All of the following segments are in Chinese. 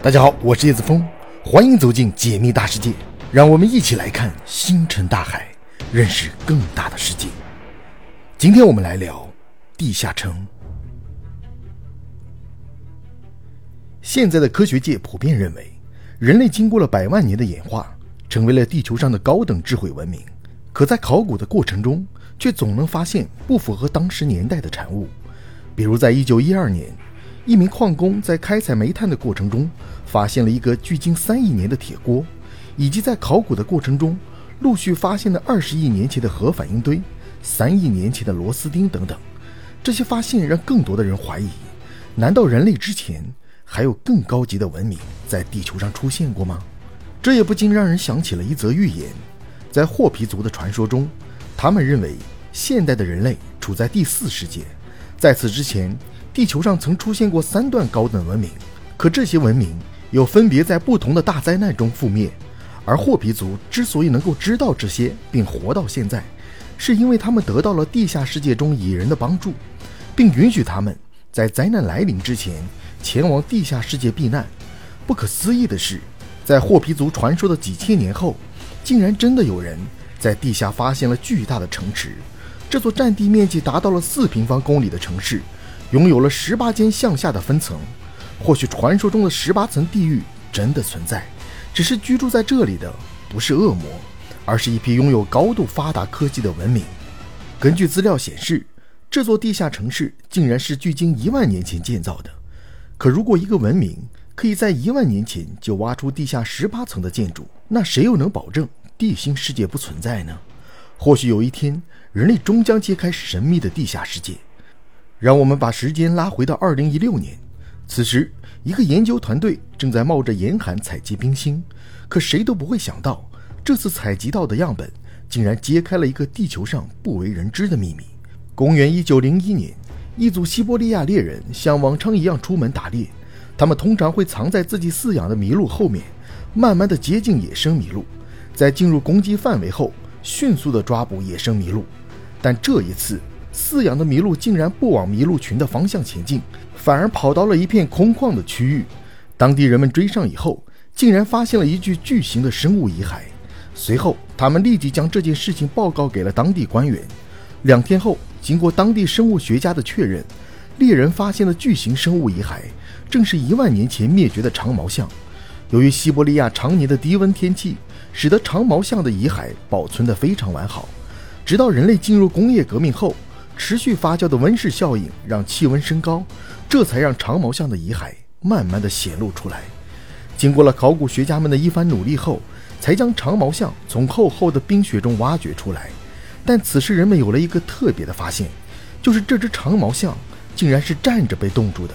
大家好，我是叶子峰，欢迎走进解密大世界，让我们一起来看星辰大海，认识更大的世界。今天我们来聊地下城。现在的科学界普遍认为，人类经过了百万年的演化，成为了地球上的高等智慧文明。可在考古的过程中，却总能发现不符合当时年代的产物，比如在一九一二年。一名矿工在开采煤炭的过程中，发现了一个距今三亿年的铁锅，以及在考古的过程中，陆续发现的二十亿年前的核反应堆、三亿年前的螺丝钉等等。这些发现让更多的人怀疑：难道人类之前还有更高级的文明在地球上出现过吗？这也不禁让人想起了一则寓言。在霍皮族的传说中，他们认为现代的人类处在第四世界，在此之前。地球上曾出现过三段高等文明，可这些文明又分别在不同的大灾难中覆灭。而霍皮族之所以能够知道这些并活到现在，是因为他们得到了地下世界中蚁人的帮助，并允许他们在灾难来临之前前往地下世界避难。不可思议的是，在霍皮族传说的几千年后，竟然真的有人在地下发现了巨大的城池。这座占地面积达到了四平方公里的城市。拥有了十八间向下的分层，或许传说中的十八层地狱真的存在，只是居住在这里的不是恶魔，而是一批拥有高度发达科技的文明。根据资料显示，这座地下城市竟然是距今一万年前建造的。可如果一个文明可以在一万年前就挖出地下十八层的建筑，那谁又能保证地心世界不存在呢？或许有一天，人类终将揭开神秘的地下世界。让我们把时间拉回到二零一六年，此时一个研究团队正在冒着严寒采集冰芯，可谁都不会想到，这次采集到的样本竟然揭开了一个地球上不为人知的秘密。公元一九零一年，一组西伯利亚猎人像往常一样出门打猎，他们通常会藏在自己饲养的麋鹿后面，慢慢的接近野生麋鹿，在进入攻击范围后，迅速的抓捕野生麋鹿。但这一次，饲养的麋鹿竟然不往麋鹿群的方向前进，反而跑到了一片空旷的区域。当地人们追上以后，竟然发现了一具巨型的生物遗骸。随后，他们立即将这件事情报告给了当地官员。两天后，经过当地生物学家的确认，猎人发现的巨型生物遗骸正是一万年前灭绝的长毛象。由于西伯利亚常年的低温天气，使得长毛象的遗骸保存得非常完好。直到人类进入工业革命后，持续发酵的温室效应让气温升高，这才让长毛象的遗骸慢慢的显露出来。经过了考古学家们的一番努力后，才将长毛象从厚厚的冰雪中挖掘出来。但此时人们有了一个特别的发现，就是这只长毛象竟然是站着被冻住的，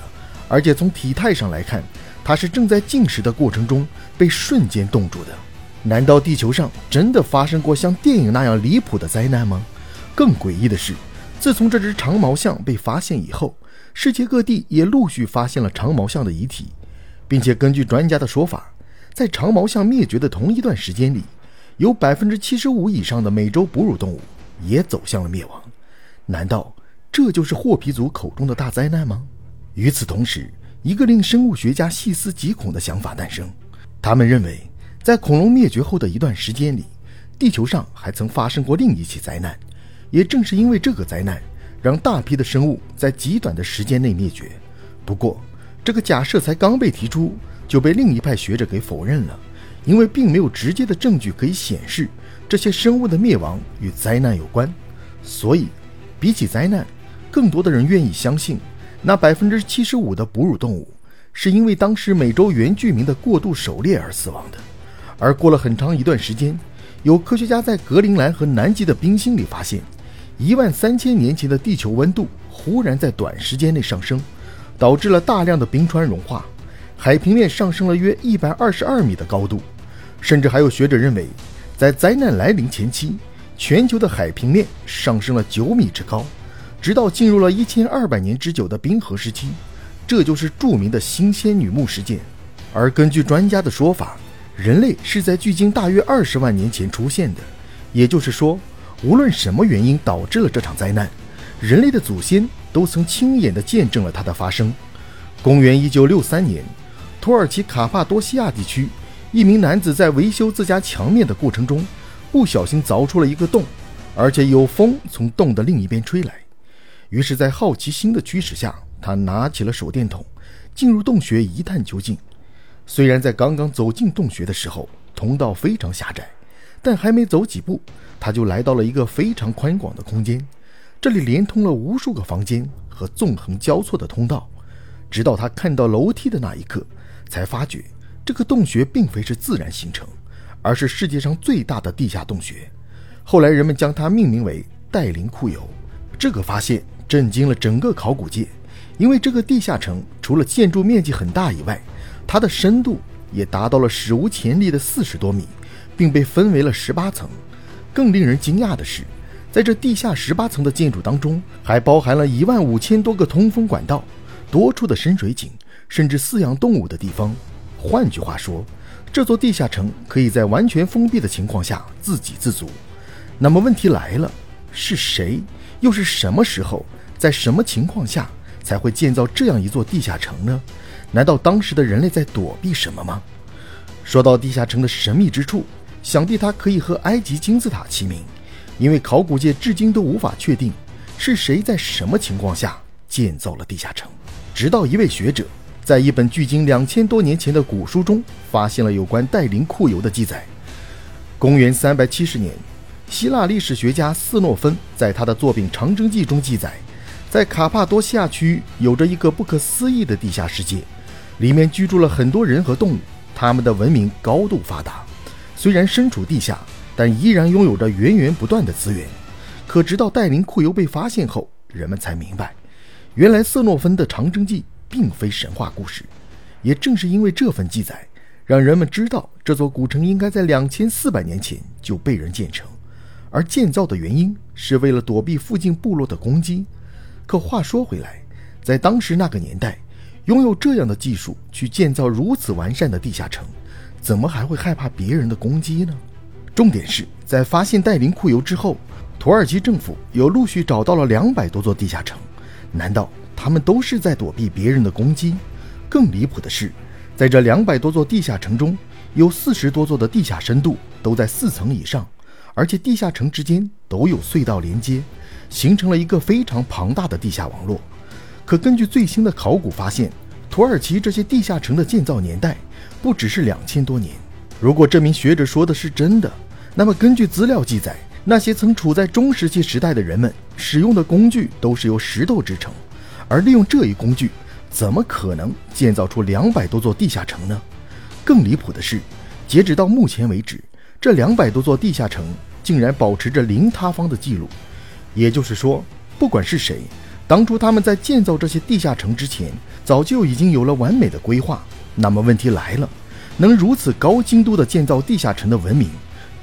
而且从体态上来看，它是正在进食的过程中被瞬间冻住的。难道地球上真的发生过像电影那样离谱的灾难吗？更诡异的是。自从这只长毛象被发现以后，世界各地也陆续发现了长毛象的遗体，并且根据专家的说法，在长毛象灭绝的同一段时间里，有百分之七十五以上的美洲哺乳动物也走向了灭亡。难道这就是霍皮族口中的大灾难吗？与此同时，一个令生物学家细思极恐的想法诞生：他们认为，在恐龙灭绝后的一段时间里，地球上还曾发生过另一起灾难。也正是因为这个灾难，让大批的生物在极短的时间内灭绝。不过，这个假设才刚被提出，就被另一派学者给否认了，因为并没有直接的证据可以显示这些生物的灭亡与灾难有关。所以，比起灾难，更多的人愿意相信，那百分之七十五的哺乳动物是因为当时美洲原居民的过度狩猎而死亡的。而过了很长一段时间，有科学家在格陵兰和南极的冰芯里发现。一万三千年前的地球温度忽然在短时间内上升，导致了大量的冰川融化，海平面上升了约一百二十二米的高度。甚至还有学者认为，在灾难来临前期，全球的海平面上升了九米之高，直到进入了一千二百年之久的冰河时期，这就是著名的新仙女木事件。而根据专家的说法，人类是在距今大约二十万年前出现的，也就是说。无论什么原因导致了这场灾难，人类的祖先都曾亲眼地见证了它的发生。公元一九六三年，土耳其卡帕多西亚地区，一名男子在维修自家墙面的过程中，不小心凿出了一个洞，而且有风从洞的另一边吹来。于是，在好奇心的驱使下，他拿起了手电筒，进入洞穴一探究竟。虽然在刚刚走进洞穴的时候，通道非常狭窄，但还没走几步，他就来到了一个非常宽广的空间。这里连通了无数个房间和纵横交错的通道。直到他看到楼梯的那一刻，才发觉这个洞穴并非是自然形成，而是世界上最大的地下洞穴。后来人们将它命名为戴林库尤。这个发现震惊了整个考古界，因为这个地下城除了建筑面积很大以外，它的深度也达到了史无前例的四十多米，并被分为了十八层。更令人惊讶的是，在这地下十八层的建筑当中，还包含了一万五千多个通风管道、多处的深水井，甚至饲养动物的地方。换句话说，这座地下城可以在完全封闭的情况下自给自足。那么问题来了，是谁，又是什么时候，在什么情况下才会建造这样一座地下城呢？难道当时的人类在躲避什么吗？说到地下城的神秘之处，想必它可以和埃及金字塔齐名，因为考古界至今都无法确定是谁在什么情况下建造了地下城。直到一位学者在一本距今两千多年前的古书中发现了有关戴林库尤的记载。公元三百七十年，希腊历史学家斯诺芬在他的作品《长征记》中记载，在卡帕多西亚区域有着一个不可思议的地下世界。里面居住了很多人和动物，他们的文明高度发达，虽然身处地下，但依然拥有着源源不断的资源。可直到戴林库尤被发现后，人们才明白，原来瑟诺芬的《长征记》并非神话故事。也正是因为这份记载，让人们知道这座古城应该在两千四百年前就被人建成，而建造的原因是为了躲避附近部落的攻击。可话说回来，在当时那个年代，拥有这样的技术去建造如此完善的地下城，怎么还会害怕别人的攻击呢？重点是在发现戴林库尤之后，土耳其政府又陆续找到了两百多座地下城。难道他们都是在躲避别人的攻击？更离谱的是，在这两百多座地下城中，有四十多座的地下深度都在四层以上，而且地下城之间都有隧道连接，形成了一个非常庞大的地下网络。可根据最新的考古发现，土耳其这些地下城的建造年代不只是两千多年。如果这名学者说的是真的，那么根据资料记载，那些曾处在中石器时代的人们使用的工具都是由石头制成，而利用这一工具，怎么可能建造出两百多座地下城呢？更离谱的是，截止到目前为止，这两百多座地下城竟然保持着零塌方的记录。也就是说，不管是谁。当初他们在建造这些地下城之前，早就已经有了完美的规划。那么问题来了，能如此高精度的建造地下城的文明，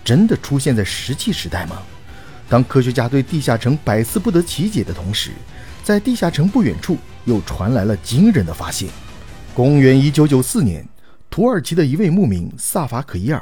真的出现在石器时代吗？当科学家对地下城百思不得其解的同时，在地下城不远处又传来了惊人的发现。公元一九九四年，土耳其的一位牧民萨法可伊尔，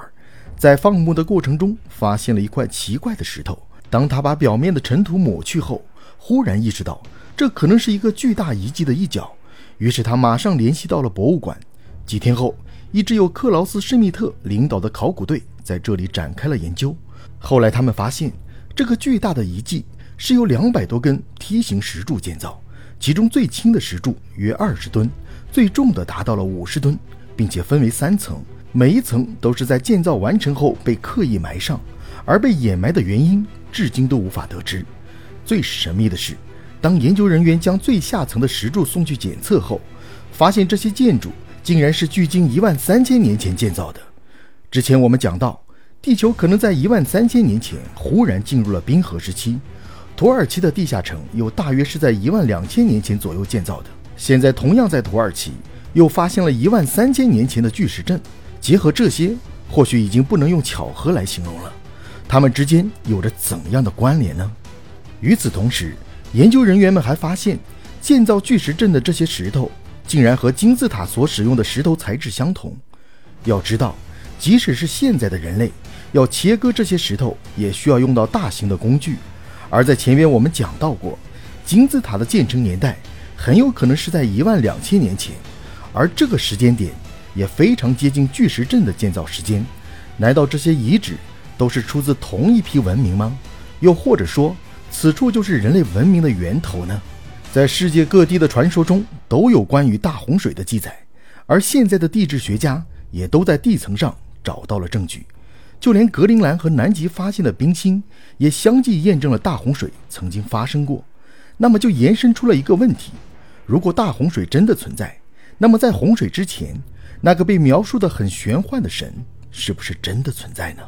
在放牧的过程中发现了一块奇怪的石头。当他把表面的尘土抹去后，忽然意识到。这可能是一个巨大遗迹的一角，于是他马上联系到了博物馆。几天后，一支由克劳斯·施密特领导的考古队在这里展开了研究。后来，他们发现这个巨大的遗迹是由两百多根梯形石柱建造，其中最轻的石柱约二十吨，最重的达到了五十吨，并且分为三层，每一层都是在建造完成后被刻意埋上，而被掩埋的原因至今都无法得知。最神秘的是。当研究人员将最下层的石柱送去检测后，发现这些建筑竟然是距今一万三千年前建造的。之前我们讲到，地球可能在一万三千年前忽然进入了冰河时期，土耳其的地下城又大约是在一万两千年前左右建造的。现在同样在土耳其又发现了一万三千年前的巨石阵，结合这些，或许已经不能用巧合来形容了。它们之间有着怎样的关联呢？与此同时，研究人员们还发现，建造巨石阵的这些石头竟然和金字塔所使用的石头材质相同。要知道，即使是现在的人类，要切割这些石头也需要用到大型的工具。而在前面我们讲到过，金字塔的建成年代很有可能是在一万两千年前，而这个时间点也非常接近巨石阵的建造时间。难道这些遗址都是出自同一批文明吗？又或者说，此处就是人类文明的源头呢？在世界各地的传说中都有关于大洪水的记载，而现在的地质学家也都在地层上找到了证据，就连格陵兰和南极发现的冰芯也相继验证了大洪水曾经发生过。那么就延伸出了一个问题：如果大洪水真的存在，那么在洪水之前，那个被描述的很玄幻的神是不是真的存在呢？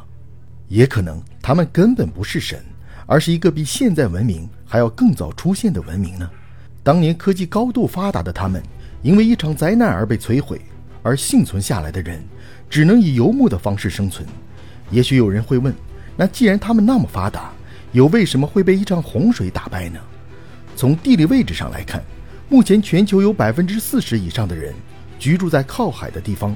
也可能他们根本不是神，而是一个比现在文明还要更早出现的文明呢？当年科技高度发达的他们，因为一场灾难而被摧毁，而幸存下来的人，只能以游牧的方式生存。也许有人会问：那既然他们那么发达，又为什么会被一场洪水打败呢？从地理位置上来看，目前全球有百分之四十以上的人居住在靠海的地方。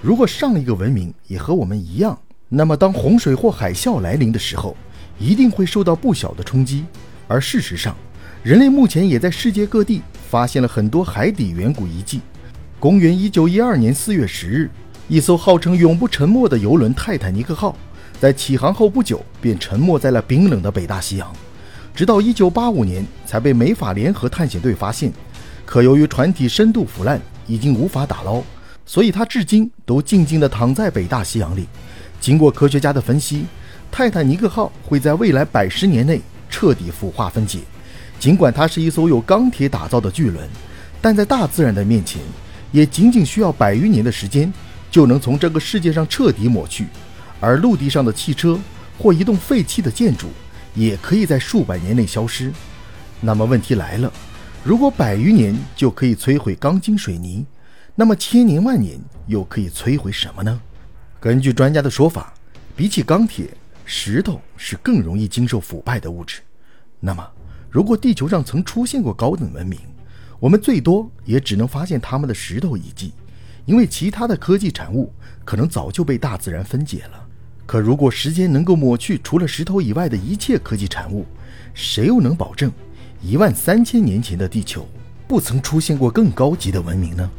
如果上一个文明也和我们一样，那么当洪水或海啸来临的时候，一定会受到不小的冲击。而事实上，人类目前也在世界各地发现了很多海底远古遗迹。公元一九一二年四月十日，一艘号称永不沉没的游轮“泰坦尼克号”在起航后不久便沉没在了冰冷的北大西洋，直到一九八五年才被美法联合探险队发现。可由于船体深度腐烂，已经无法打捞，所以它至今都静静地躺在北大西洋里。经过科学家的分析，泰坦尼克号会在未来百十年内彻底腐化分解。尽管它是一艘由钢铁打造的巨轮，但在大自然的面前，也仅仅需要百余年的时间，就能从这个世界上彻底抹去。而陆地上的汽车或一栋废弃的建筑，也可以在数百年内消失。那么问题来了：如果百余年就可以摧毁钢筋水泥，那么千年万年又可以摧毁什么呢？根据专家的说法，比起钢铁，石头是更容易经受腐败的物质。那么，如果地球上曾出现过高等文明，我们最多也只能发现他们的石头遗迹，因为其他的科技产物可能早就被大自然分解了。可如果时间能够抹去除了石头以外的一切科技产物，谁又能保证一万三千年前的地球不曾出现过更高级的文明呢？